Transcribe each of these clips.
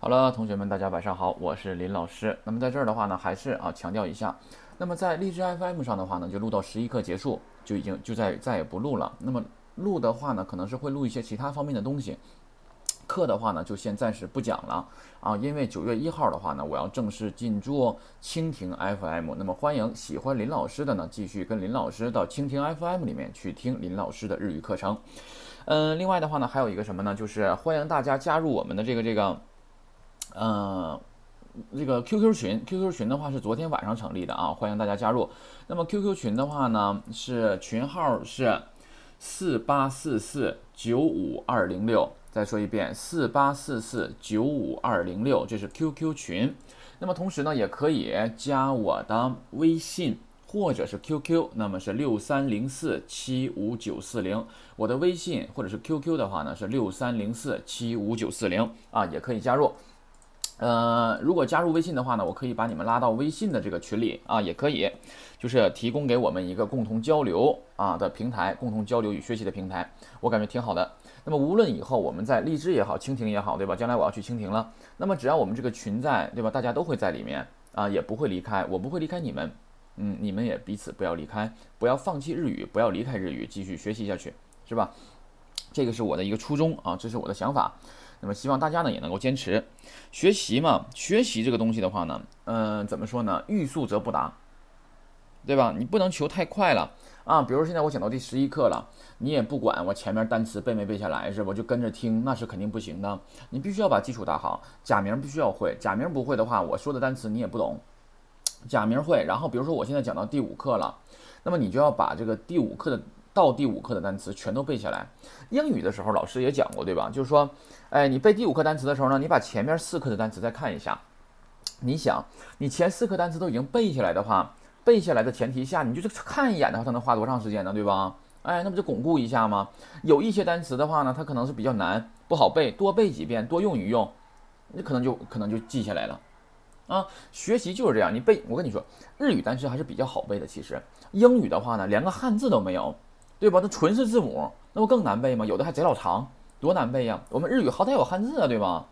好了，同学们，大家晚上好，我是林老师。那么在这儿的话呢，还是啊强调一下，那么在荔枝 FM 上的话呢，就录到十一课结束，就已经就再再也不录了。那么录的话呢，可能是会录一些其他方面的东西。课的话呢，就先暂时不讲了啊，因为九月一号的话呢，我要正式进驻蜻蜓 FM。那么欢迎喜欢林老师的呢，继续跟林老师到蜻蜓 FM 里面去听林老师的日语课程。嗯，另外的话呢，还有一个什么呢？就是欢迎大家加入我们的这个这个。嗯，这个 QQ 群，QQ 群的话是昨天晚上成立的啊，欢迎大家加入。那么 QQ 群的话呢，是群号是四八四四九五二零六。再说一遍，四八四四九五二零六，这是 QQ 群。那么同时呢，也可以加我的微信或者是 QQ，那么是六三零四七五九四零。我的微信或者是 QQ 的话呢，是六三零四七五九四零啊，也可以加入。呃，如果加入微信的话呢，我可以把你们拉到微信的这个群里啊，也可以，就是提供给我们一个共同交流啊的平台，共同交流与学习的平台，我感觉挺好的。那么无论以后我们在荔枝也好，蜻蜓也好，对吧？将来我要去蜻蜓了，那么只要我们这个群在，对吧？大家都会在里面啊，也不会离开，我不会离开你们，嗯，你们也彼此不要离开，不要放弃日语，不要离开日语，继续学习下去，是吧？这个是我的一个初衷啊，这是我的想法。那么希望大家呢也能够坚持学习嘛，学习这个东西的话呢，嗯，怎么说呢？欲速则不达，对吧？你不能求太快了啊。比如现在我讲到第十一课了，你也不管我前面单词背没背下来是吧？就跟着听，那是肯定不行的。你必须要把基础打好，假名必须要会。假名不会的话，我说的单词你也不懂。假名会，然后比如说我现在讲到第五课了，那么你就要把这个第五课的。到第五课的单词全都背下来。英语的时候，老师也讲过，对吧？就是说，哎，你背第五课单词的时候呢，你把前面四课的单词再看一下。你想，你前四课单词都已经背下来的话，背下来的前提下，你就是看一眼的话，它能花多长时间呢？对吧？哎，那不就巩固一下吗？有一些单词的话呢，它可能是比较难，不好背，多背几遍，多用一用，你可能就可能就记下来了。啊，学习就是这样，你背，我跟你说，日语单词还是比较好背的。其实英语的话呢，连个汉字都没有。对吧？那纯是字母，那不更难背吗？有的还贼老长，多难背呀！我们日语好歹有汉字啊，对吧？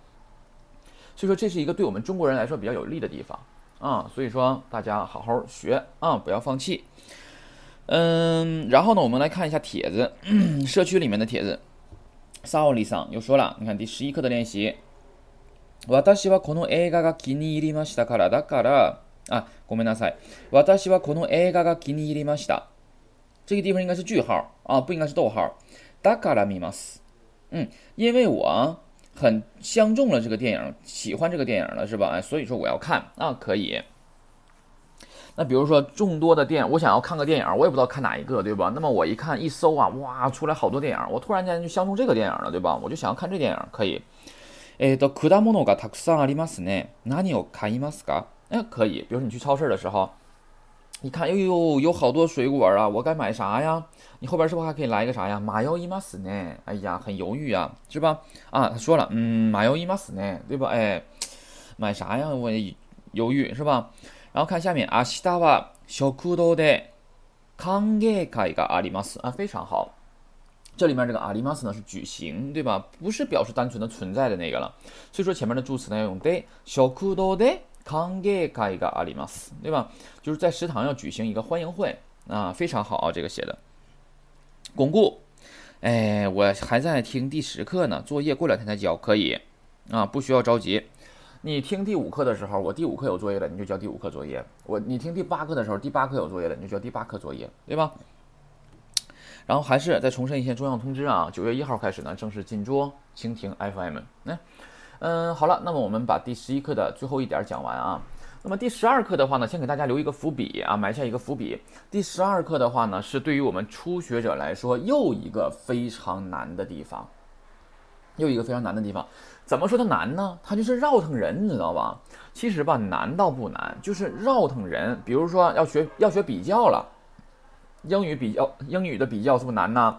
所以说这是一个对我们中国人来说比较有利的地方啊。所以说大家好好学啊，不要放弃。嗯，然后呢，我们来看一下帖子，社区里面的帖子。萨奥利桑又说了，你看第十一课的练习。私はこの映画が気に入りましたからだから、あ、ごめんなさい。私はこの映画が気に入りました。 这个地方应该是句号啊，不应该是逗号。だから見ます。嗯，因为我很相中了这个电影，喜欢这个电影了，是吧？哎，所以说我要看啊，可以。那比如说众多的电影，我想要看个电影，我也不知道看哪一个，对吧？那么我一看一搜啊，哇，出来好多电影，我突然间就相中这个电影了，对吧？我就想要看这电影，可以。えっと果物がたくさんありますね。何を買いますか？哎，可以。比如说你去超市的时候。 你看，哎呦，有好多水果啊，我该买啥呀？你后边是不是还可以来一个啥呀？马要伊马斯呢？哎呀，很犹豫啊，是吧？啊，他说了，嗯，马要伊马斯呢，对吧？哎，买啥呀？我犹豫是吧？然后看下面，あしたは食堂で歓迎会があります啊，非常好。这里面这个あります呢是举行，对吧？不是表示单纯的存在的那个了。所以说前面的助词呢要用で食堂で。康 ゲカイガアリマス，对吧？就是在食堂要举行一个欢迎会啊，非常好啊，这个写的巩固。哎，我还在听第十课呢，作业过两天才交，可以啊，不需要着急。你听第五课的时候，我第五课有作业了，你就交第五课作业。我你听第八课的时候，第八课有作业了，你就交第八课作业，对吧？然后还是再重申一些重要通知啊，九月一号开始呢，正式进驻蜻蜓 FM。那。 嗯，好了，那么我们把第十一课的最后一点讲完啊。那么第十二课的话呢，先给大家留一个伏笔啊，埋下一个伏笔。第十二课的话呢，是对于我们初学者来说又一个非常难的地方，又一个非常难的地方。怎么说它难呢？它就是绕腾人，你知道吧？其实吧，难倒不难，就是绕腾人。比如说要学要学比较了，英语比较英语的比较是不是难呢？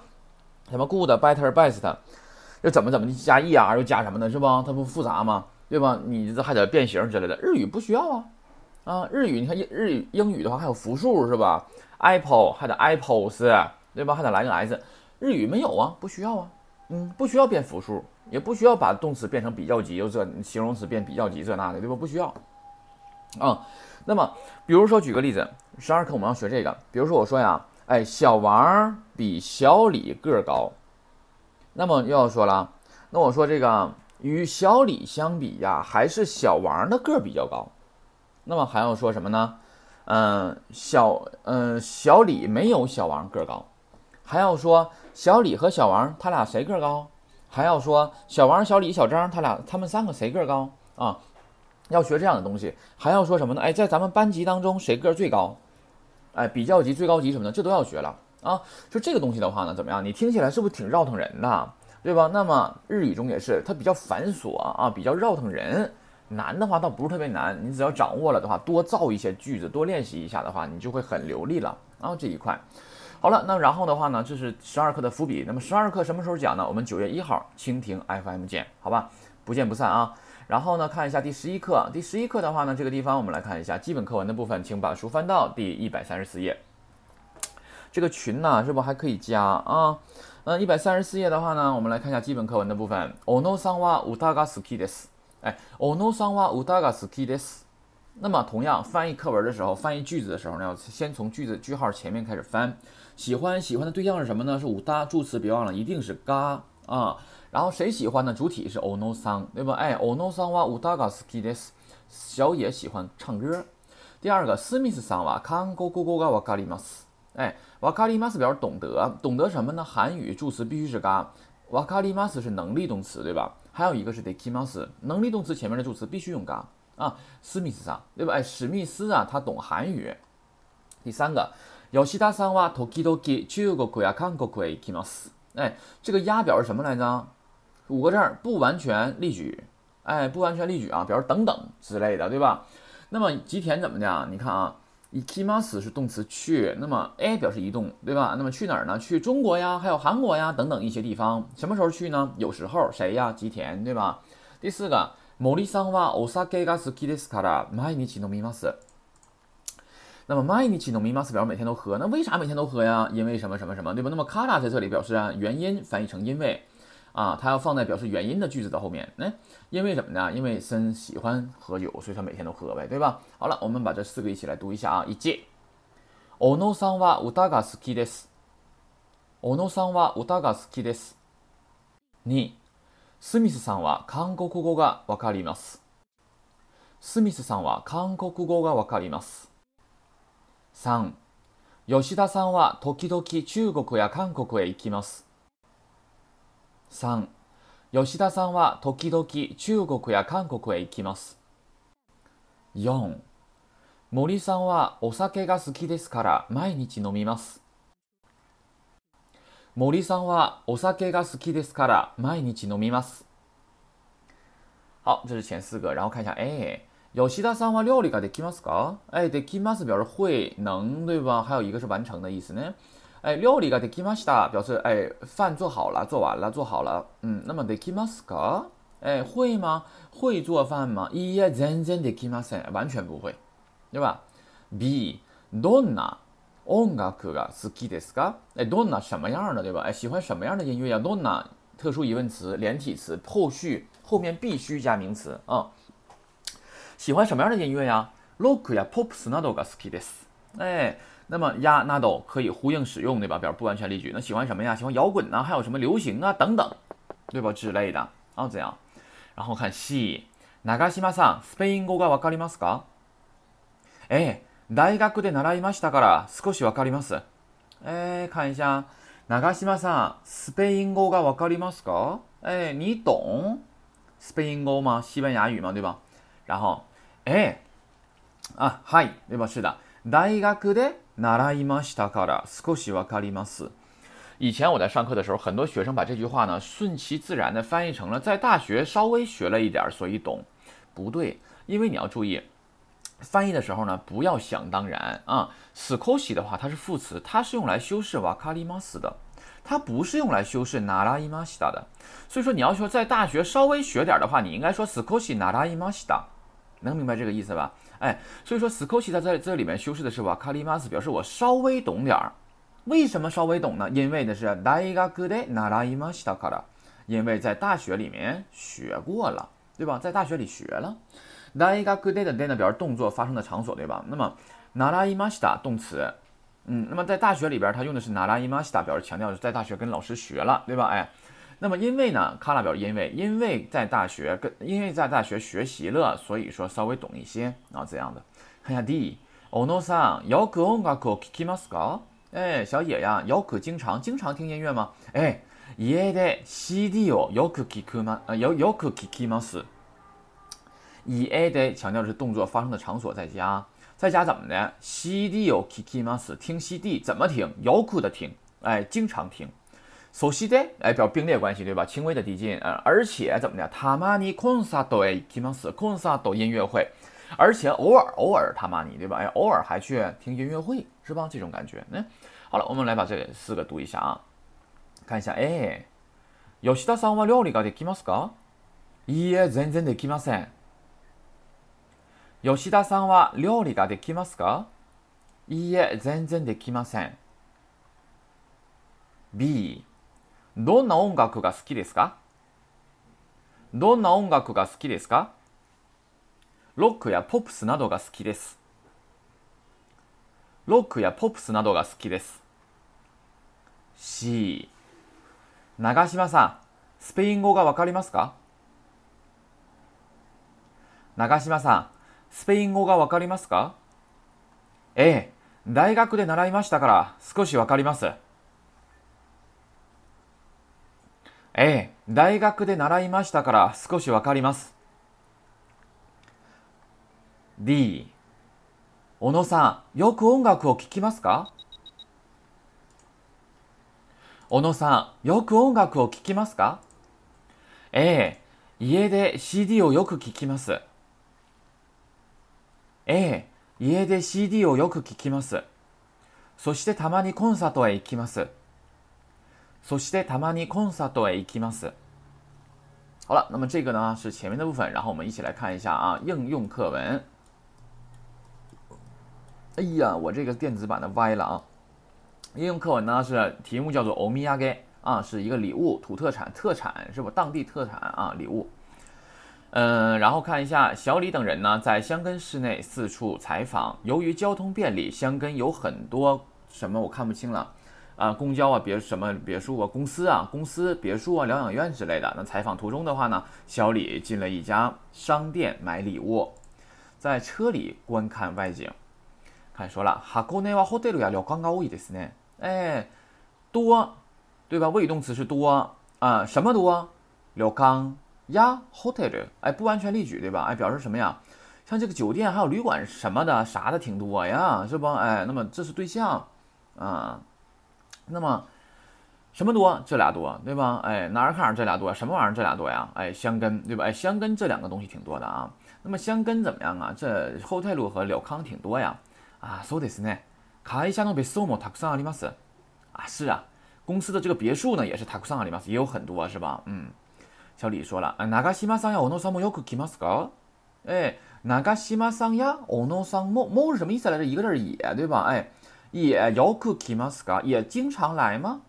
什么 good、better、best。又怎么怎么的加 er 又加什么的，是吧？它不复杂吗？对吧？你这还得变形之类的。日语不需要啊，啊，日语你看日日语英语的话还有复数是吧？apple 还得 apples，对吧？还得来个 s，日语没有啊，不需要啊，嗯，不需要变复数，也不需要把动词变成比较级又这形容词变比较级这那的，对吧？不需要。啊，那么比如说举个例子，十二课我们要学这个，比如说我说呀，哎，小王比小李个儿高。那么又要说了，那我说这个与小李相比呀，还是小王的个儿比较高。那么还要说什么呢？嗯，小嗯小李没有小王个儿高。还要说小李和小王他俩谁个儿高？还要说小王、小李、小张他俩他们三个谁个儿高啊？要学这样的东西。还要说什么呢？哎，在咱们班级当中谁个儿最高？哎，比较级、最高级什么的，这都要学了。啊，就这个东西的话呢，怎么样？你听起来是不是挺绕腾人的，对吧？那么日语中也是，它比较繁琐啊，比较绕腾人。难的话倒不是特别难，你只要掌握了的话，多造一些句子，多练习一下的话，你就会很流利了。啊，这一块，好了，那然后的话呢，这是十二课的伏笔。那么十二课什么时候讲呢？我们九月一号蜻蜓 FM 见，好吧？不见不散啊。然后呢，看一下第十一课。第十一课的话呢，这个地方我们来看一下基本课文的部分，请把书翻到第一百三十四页。这个群呢，是不还可以加啊？嗯，一百三十四页的话呢，我们来看一下基本课文的部分。おのさんは歌が好きです。哎，おのさんは歌が好きです。那么，同样翻译课文的时候，翻译句子的时候呢，要先从句子句号前面开始翻。喜欢喜欢的对象是什么呢？是五大助词，别忘了一定是が啊。然后谁喜欢呢？主体是おのさん，对吧？哎，おのさんは歌が好きです。小野喜欢唱歌。第二个，スミスさんは韓国語がわかります。哎， 瓦卡里马斯表示懂得，懂得什么呢？韩语助词必须是嘎，瓦卡里马斯是能力动词，对吧？还有一个是得基马斯，能力动词前面的助词必须用嘎啊。史密斯上，对吧？哎，史密斯啊，他懂韩语。第三个，有西达桑哇，toki toki，中国国呀，韩国国基马斯。哎，这个呀表示什么来着？五个字儿，不完全例举。哎，不完全例举啊，表示等等之类的，对吧？那么吉田怎么的？你看啊。以 k i m a s 是动词去，那么 a 表示移动，对吧？那么去哪儿呢？去中国呀，还有韩国呀等等一些地方。什么时候去呢？有时候谁呀？吉田，对吧？第四个，森さんはお酒が好きですから毎日飲みます。那么毎日飲みます表示每天都喝，那为啥每天都喝呀？因为什么什么什么，对吧？那么卡 a 在这里表示啊原因，翻译成因为。 啊，它要放在表示原因的句子的后面。哎，因为什么呢？因为森喜欢喝酒，所以他每天都喝呗，对吧？好了，我们把这四个一起来读一下啊。一节，小野さんは歌が好きです。小野さんは歌が好きです。二、スミスさんは韓国語がわかります。スミスさんは韓国語がわかります。三、吉田さんは時々中国や韓国へ行きます。3吉田さんは時々中国や韓国へ行きます4森さんはお酒が好きですから毎日飲みます森さんはお酒が好きですから毎日飲みます好，这是前四个，然后看一下，哎，吉田さんは料理ができますか？哎，できます表示会能，对吧？还有一个是完成的意思呢。哎，料理ができました，表示哎饭做好了，做完了，做好了。嗯，那么できますか？哎，会吗？会做饭吗？いや、全然できません，完全不会，对吧？B，どんな音楽が好きですか？哎，どんな什么样的，对吧？哎，喜欢什么样的音乐呀？どんな特殊疑问词，连体词，后续后面必须加名词啊。喜欢什么样的音乐呀？ロックやポップスなどが好きです。哎。 那么呀，那都可以呼应使用，对吧？表示不完全例句。那喜欢什么呀？喜欢摇滚呐，还有什么流行啊等等，对吧？之类的啊，这样。然后看 C，長島さん、スペイン語がわかりますか？哎，大学で習いましたから少しわかります。哎，看一下，長島さん、スペイン語がわかりますか？哎，你懂スペイン語吗？西班牙语吗？对吧？然后，哎，啊，嗨，对吧？是的， 大学で習いましたから少しわかります。以前我在上课的时候，很多学生把这句话呢顺其自然的翻译成了在大学稍微学了一点，所以懂。不对，因为你要注意，翻译的时候呢不要想当然啊。少し的话它是副词，它是用来修饰わかります的，它不是用来修饰習いました的。所以说你要说在大学稍微学点的话，你应该说少し習いました。能明白这个意思吧？ 哎，所以说 s k o s h i 它在这里面修饰的是 wakarimas，表示我稍微懂点儿。为什么稍微懂呢？因为的是 daigaku de narai mashita kara， 因为在大学里面学过了，对吧？在大学里学了。大学で的で呢表示动作发生的场所，对吧？那么習いました动词，嗯，那么在大学里边，它用的是習いました，表示强调是在大学跟老师学了，对吧？哎， 那么因为呢，卡拉表示因为，因为在大学跟因为在大学学习了，所以说稍微懂一些啊，这样的。看一下 D，小野さん、よく音楽を聴きますか？哎，小野呀，よく经常经常听音乐吗？哎，家で CD をよく聞くま、よよく聞きます。以 a 的强调的是动作发生的场所在家，在家怎么的？CD 有 kiki mas 听 CD 怎么听？有苦的听，哎，经常听。 so CD 哎表并列关系对吧？轻微的递进，呃，而且怎么的？他妈尼 concert 对 kimas concert 音乐会，而且偶尔偶尔他妈尼对吧？哎，偶尔还去听音乐会是吧？这种感觉。嗯，好了，我们来把这四个读一下啊，看一下。哎，吉田さんは料理ができますか？いいえ、全然できません。吉田さんは料理ができますかいいえ、全然できません。B、 どんな音楽が好きですか？どんな音楽が好きですか？ロックやポップスなどが好きです。ロックやポップスなどが好きです。C、長島さん、スペイン語がわかりますか？長島さん、スペイン語がわかりますか？ええ、大学で習いましたから少しわかります。ええ、大学で習いましたから少しわかります。D、小野さん、よく音楽を聴きますか？小野さん、よく音楽を聴きますか？ええ、家で CD をよく聴きます。ええ、家で CD をよく聞きます。そしてたまにコンサートへ行きます。そしてたまにコンサートへ行きます。好了，那么这个呢是前面的部分，然后我们一起来看一下啊应用课文。哎呀，我这个电子版的歪了啊！应用课文呢是题目叫做欧米亚给啊，是一个礼物，土特产，特产是不？当地特产啊，礼物。嗯，然后看一下小李等人呢，在香根市内四处采访。由于交通便利，香根有很多什么我看不清了 啊，公交啊，别什么别墅啊，公司啊，公司别墅啊，疗养院之类的。那采访途中的话呢，小李进了一家商店买礼物，在车里观看外景。看说了，箱根はホテルや旅館が多いですね。哎，多，对吧？谓语动词是多啊，什么多？旅館。呀，hotel，哎，不完全例举，对吧？哎，表示什么呀？像这个酒店还有旅馆什么的，啥的挺多呀，是不？哎，那么这是对象啊。 那么什么多？这俩多，对吧？哎，哪儿看这俩多？什么玩意儿？这俩多呀？哎，香根，对吧？哎，香根这两个东西挺多的啊。那么香根怎么样啊？这后泰路和柳康挺多呀。啊，そうですね。会社の別荘もたくさんあります。啊，是啊，公司的这个别墅呢也是たくさんあります，也有很多，是吧？嗯。小李说了：“啊，長島さんや小野さんもよく来ますか？哎，長島さんや小野さんもも是什么意思来着？一个字也，对吧？哎， 也よく来ますか？也经常来吗？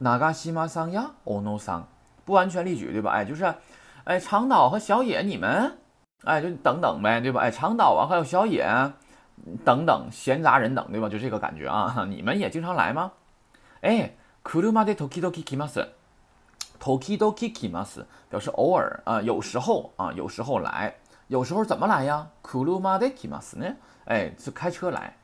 長島さんや小野さん不完全例举，对吧？哎，就是，哎，长岛和小野你们，哎，就等等呗，对吧？哎，长岛啊，还有小野，等等，闲杂人等，对吧？就这个感觉啊，你们也经常来吗？哎，車で時々来ます。” Tokidoki kimas 表示偶尔啊，有时候啊，有时候来，有时候怎么来呀？Kuruma de kimas 呢？哎，是开车来。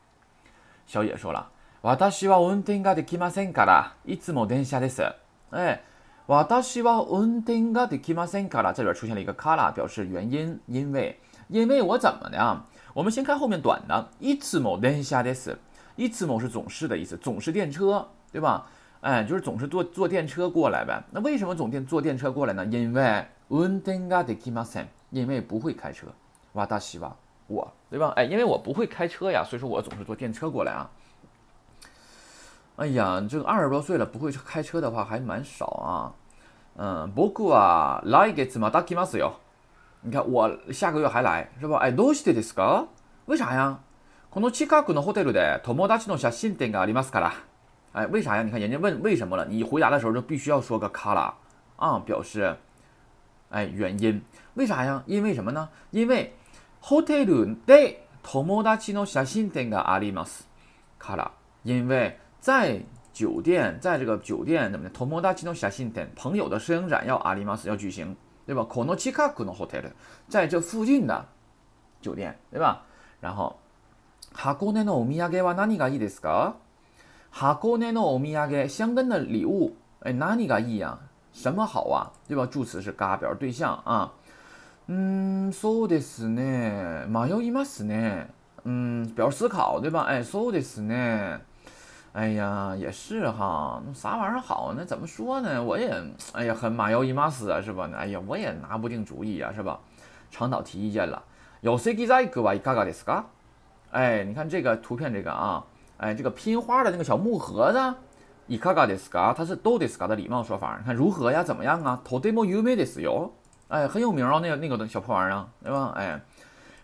小野说了，私は運転ができませんから、いつも電車です。哎，私は運転ができませんから，这里边出现了一个 kara，表示原因，因为，因为我怎么的？我们先看后面短的，いつも電車です。いつも是总是的意思，总是电车，对吧？哎，就是总是坐坐电车过来呗。那为什么总电坐电车过来呢？因为運転ができません，因为不会开车。哇大西吧，我 对吧？哎，因为我不会开车呀，所以说我总是坐电车过来啊。哎呀，这个二十多岁了不会开车的话还蛮少啊。嗯，僕は来月また来ますよ。你看我下个月还来是吧？哎，どうしてですか？为啥呀？この近くのホテルで友達の写真展がありますから。哎，为啥呀？你看人家问为什么了，你回答的时候就必须要说个卡拉， 啊，表示哎原因。为啥呀？因为什么呢？因为 hotel de tomodachi no shashin den ga arimasu kara，因为在酒店，在这个酒店怎么的，tomodachi no shashin den 朋友的摄影展要 arimasu 要举行，对吧？kono chikaku no hotel，在这附近的酒店，对吧？然后。箱根のお土産は何がいいですか？箱根のお土産，香根的礼物，哎，何がいい呀？什么好啊？对吧？助词是嘎表对象啊。 嗯，そうですね。迷いますね。嗯，表示思考，对吧？哎，そうですね。哎呀，也是哈。那啥玩意儿好？那怎么说呢？我也，哎呀，很马迷い斯啊，是吧？哎呀，我也拿不定主意啊，是吧？长岛提意见了。有席在个はいかがですか？哎，你看这个图片，这个啊，哎，这个拼花的那个小木盒子，いかがですか？它是どうですか的礼貌说法。你看如何呀？怎么样啊？とても有名ですよ。 哎，很有名哦，那个那个小破玩意儿，对吧？哎，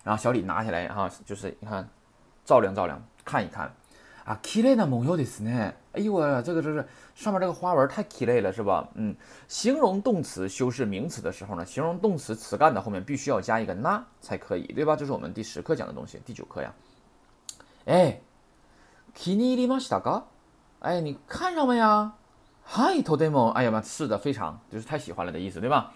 然后小李拿起来哈，就是你看，照亮照亮，看一看啊，綺麗な模様ですね。哎呦我这个这是上面这个花纹太綺麗了，是吧？嗯，形容动词修饰名词的时候呢，形容动词词干的后面必须要加一个那才可以，对吧？这是我们第十课讲的东西，第九课呀。哎，気に入りましたか？哎，你看上没呀？はい、とても。哎呀妈，是的，非常，就是太喜欢了的意思，对吧？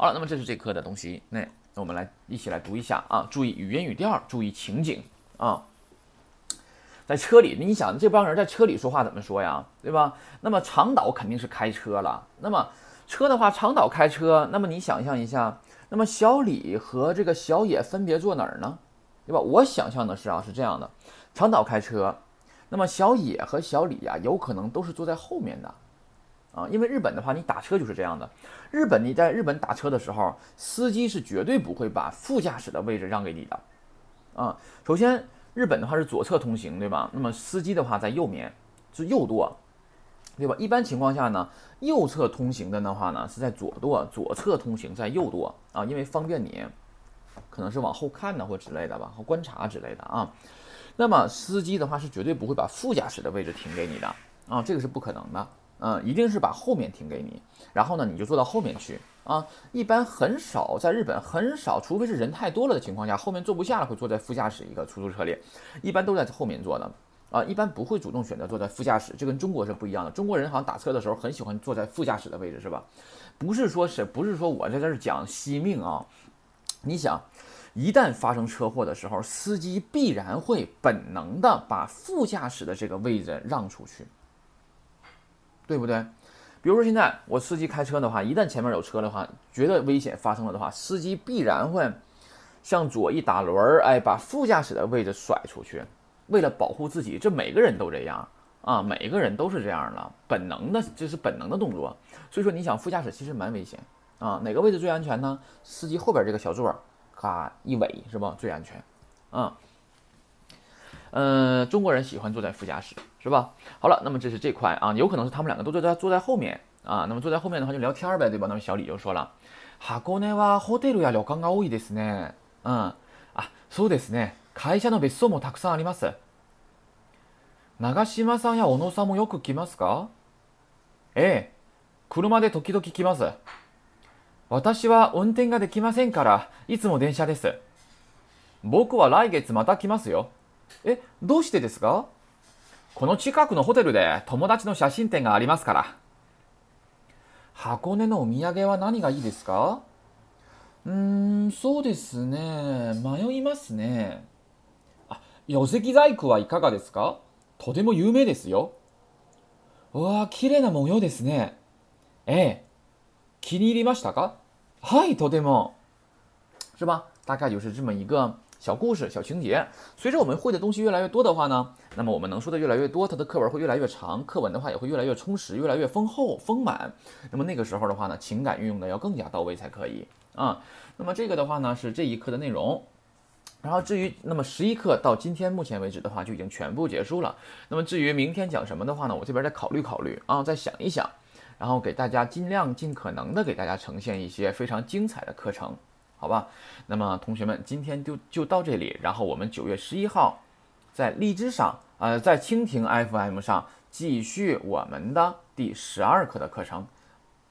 好了，那么这是这课的东西。那我们来一起来读一下啊，注意语音语调，注意情景啊。在车里，你想这帮人在车里说话怎么说呀？对吧？那么长岛肯定是开车了。那么车的话，长岛开车。那么你想象一下，那么小李和这个小野分别坐哪儿呢？对吧？我想象的是啊，是这样的。长岛开车，那么小野和小李呀，有可能都是坐在后面的，啊，因为日本的话，你打车就是这样的。日本你在日本打车的时候，司机是绝对不会把副驾驶的位置让给你的，啊，首先日本的话是左侧通行，对吧？那么司机的话在右面是右舵，对吧？一般情况下呢，右侧通行的的话呢是在左舵，左侧通行在右舵啊，因为方便你可能是往后看呢或之类的吧，和观察之类的啊。那么司机的话是绝对不会把副驾驶的位置停给你的啊，这个是不可能的，嗯，一定是把后面停给你，然后呢你就坐到后面去啊。一般很少在日本很少，除非是人太多了的情况下，后面坐不下了会坐在副驾驶一个出租车里，一般都在后面坐的啊，一般不会主动选择坐在副驾驶，这跟中国是不一样的。中国人好像打车的时候很喜欢坐在副驾驶的位置，是吧？不是说是不是说我在这儿讲惜命啊？你想。一旦发生车祸的时候，司机必然会本能的把副驾驶的这个位置让出去，对不对？比如说现在我司机开车的话，一旦前面有车的话，觉得危险发生了的话，司机必然会向左一打轮儿，哎，把副驾驶的位置甩出去，为了保护自己。这每个人都这样啊，每个人都是这样的，本能的，这是本能的动作。所以说，你想副驾驶其实蛮危险啊，哪个位置最安全呢？司机后边这个小座。咔一尾是吧？最安全，啊嗯，中国人喜欢坐在副驾驶是吧？好了，那么这是这块啊，有可能是他们两个都坐在坐在后面啊。那么坐在后面的话就聊天呗，对吧？那么小李就说了，箱根はホテルや旅館が多いですね。嗯，啊，そうですね。会社の別荘もたくさんあります。長島さんや小野さんもよく来ますか？ええ、車で時々来ます。私は運転ができませんから、いつも電車です。僕は来月また来ますよ。え、どうしてですか？この近くのホテルで友達の写真展がありますから。箱根のお土産は何がいいですか？うーん、そうですね。迷いますね。あ、寄席細工はいかがですか？とても有名ですよ。うわあ、綺麗な模様ですね。ええ。気に入りましたか？嗨，头对梦，是吧？大概就是这么一个小故事、小情节。随着我们会的东西越来越多的话呢，那么我们能说的越来越多，它的课文会越来越长，课文的话也会越来越充实、越来越丰厚、丰满。那么那个时候的话呢，情感运用的要更加到位才可以啊。那么这个的话呢，是这一课的内容。然后至于那么十一课到今天目前为止的话，就已经全部结束了。那么至于明天讲什么的话呢，我这边再考虑考虑啊，再想一想。然后给大家尽量尽可能的给大家呈现一些非常精彩的课程，好吧？那么同学们今天就就到这里，然后我们九月十一号在荔枝上，呃，在蜻蜓 FM 上继续我们的第十二课的课程。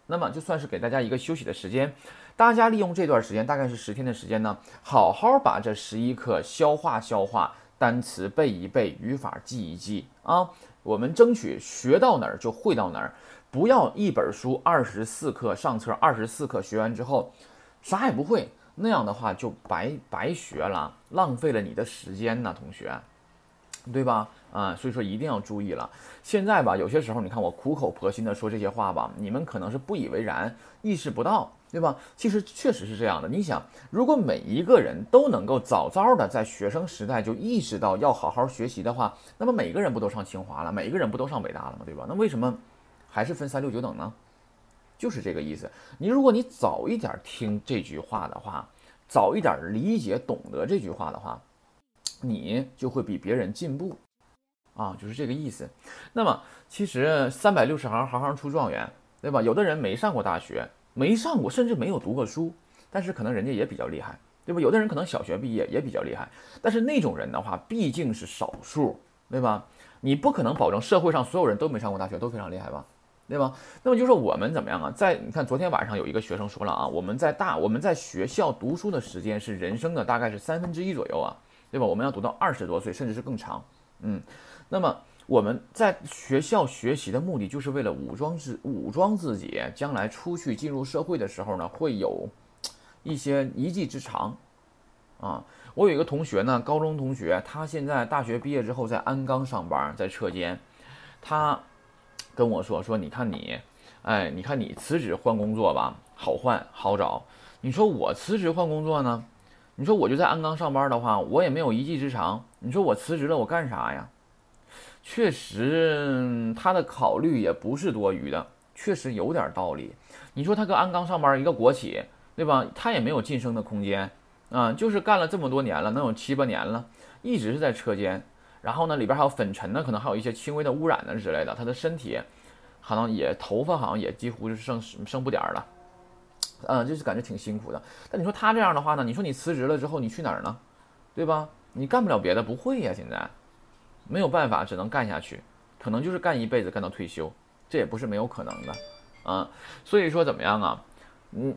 那么就算是给大家一个休息的时间，大家利用这段时间，大概是十天的时间呢，好好把这十一课消化消化，单词背一背，语法记一记啊。我们争取学到哪儿就会到哪儿，不要一本书二十四课上册，二十四课学完之后啥也不会，那样的话就白白学了，浪费了你的时间呢，同学，对吧？啊，所以说一定要注意了。现在吧，有些时候你看我苦口婆心的说这些话吧，你们可能是不以为然，意识不到，对吧？其实确实是这样的。你想，如果每一个人都能够早早的在学生时代就意识到要好好学习的话，那么每个人不都上清华了，每一个人不都上北大了吗？对吧？那为什么还是分三六九等呢？就是这个意思。你如果你早一点听这句话的话，早一点理解懂得这句话的话，你就会比别人进步。啊，就是这个意思。那么其实三百六十行，行行出状元，对吧？有的人没上过大学，没上过，甚至没有读过书，但是可能人家也比较厉害，对吧？有的人可能小学毕业也比较厉害，但是那种人的话毕竟是少数，对吧？你不可能保证社会上所有人都没上过大学都非常厉害吧，对吧？那么就说我们怎么样啊？在你看昨天晚上有一个学生说了啊，我们在大我们在学校读书的时间是人生的大概是三分之一左右啊，对吧？我们要读到二十多岁，甚至是更长，嗯。那么我们在学校学习的目的，就是为了武装自武装自己，将来出去进入社会的时候呢，会有一些一技之长啊。我有一个同学呢，高中同学，他现在大学毕业之后在鞍钢上班，在车间。他跟我说说，你看你，哎，你看你辞职换工作吧，好换好找。你说我辞职换工作呢？你说我就在鞍钢上班的话，我也没有一技之长。你说我辞职了，我干啥呀？确实，他的考虑也不是多余的，确实有点道理。你说他搁鞍钢上班，一个国企，对吧？他也没有晋升的空间啊，就是干了这么多年了，能有七八年了，一直是在车间。然后呢，里边还有粉尘呢，可能还有一些轻微的污染呢之类的。他的身体，好像也头发好像也几乎是剩剩不点儿了，嗯，就是感觉挺辛苦的。但你说他这样的话呢？你说你辞职了之后你去哪儿呢？对吧？你干不了别的，不会呀，现在。没有办法，只能干下去，可能就是干一辈子，干到退休，这也不是没有可能的，啊，所以说怎么样啊？嗯，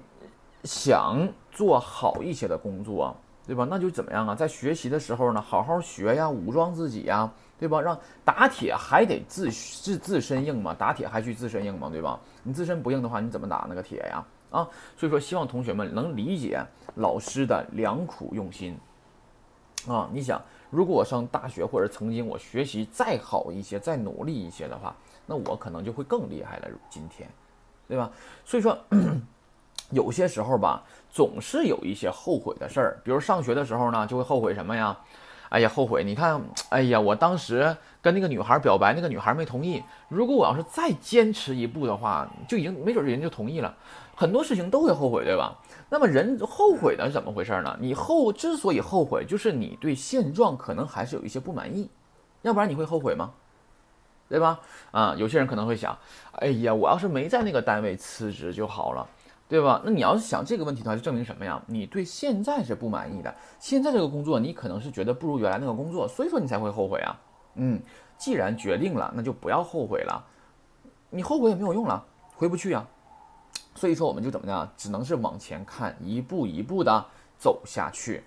想做好一些的工作，对吧？那就怎么样啊？在学习的时候呢，好好学呀，武装自己呀，对吧？让打铁还得自自自身硬嘛，打铁还需自身硬嘛，对吧？你自身不硬的话，你怎么打那个铁呀？啊，所以说希望同学们能理解老师的良苦用心，啊，你想。如果我上大学，或者曾经我学习再好一些、再努力一些的话，那我可能就会更厉害了。今天，对吧？所以说，有些时候吧，总是有一些后悔的事儿。比如上学的时候呢，就会后悔什么呀？哎呀，后悔！你看，哎呀，我当时跟那个女孩表白，那个女孩没同意。如果我要是再坚持一步的话，就已经没准人就同意了。很多事情都会后悔，对吧？那么人后悔的是怎么回事呢？你后之所以后悔，就是你对现状可能还是有一些不满意，要不然你会后悔吗？对吧？啊，有些人可能会想，哎呀，我要是没在那个单位辞职就好了，对吧？那你要是想这个问题的话，就证明什么呀？你对现在是不满意的，现在这个工作你可能是觉得不如原来那个工作，所以说你才会后悔啊。嗯，既然决定了，那就不要后悔了，你后悔也没有用了，回不去啊。所以说，我们就怎么样？只能是往前看，一步一步的走下去。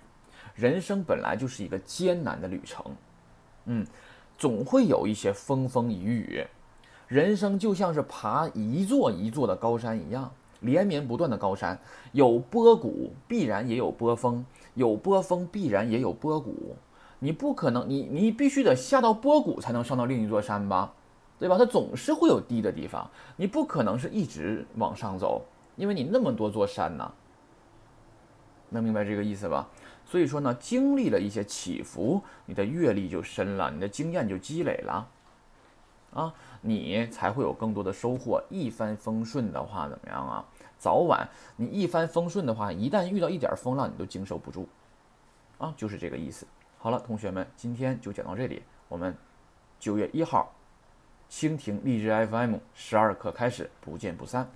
人生本来就是一个艰难的旅程，嗯，总会有一些风风雨雨。人生就像是爬一座一座的高山一样，连绵不断的高山，有波谷必然也有波峰，有波峰必然也有波谷。你不可能，你你必须得下到波谷才能上到另一座山吧？对吧？它总是会有低的地方，你不可能是一直往上走，因为你那么多座山呢。能明白这个意思吧？所以说呢，经历了一些起伏，你的阅历就深了，你的经验就积累了，啊，你才会有更多的收获。一帆风顺的话，怎么样啊？早晚你一帆风顺的话，一旦遇到一点风浪，你都经受不住，啊，就是这个意思。好了，同学们，今天就讲到这里，我们九月一号。蜻蜓励志 FM 十二课开始，不见不散。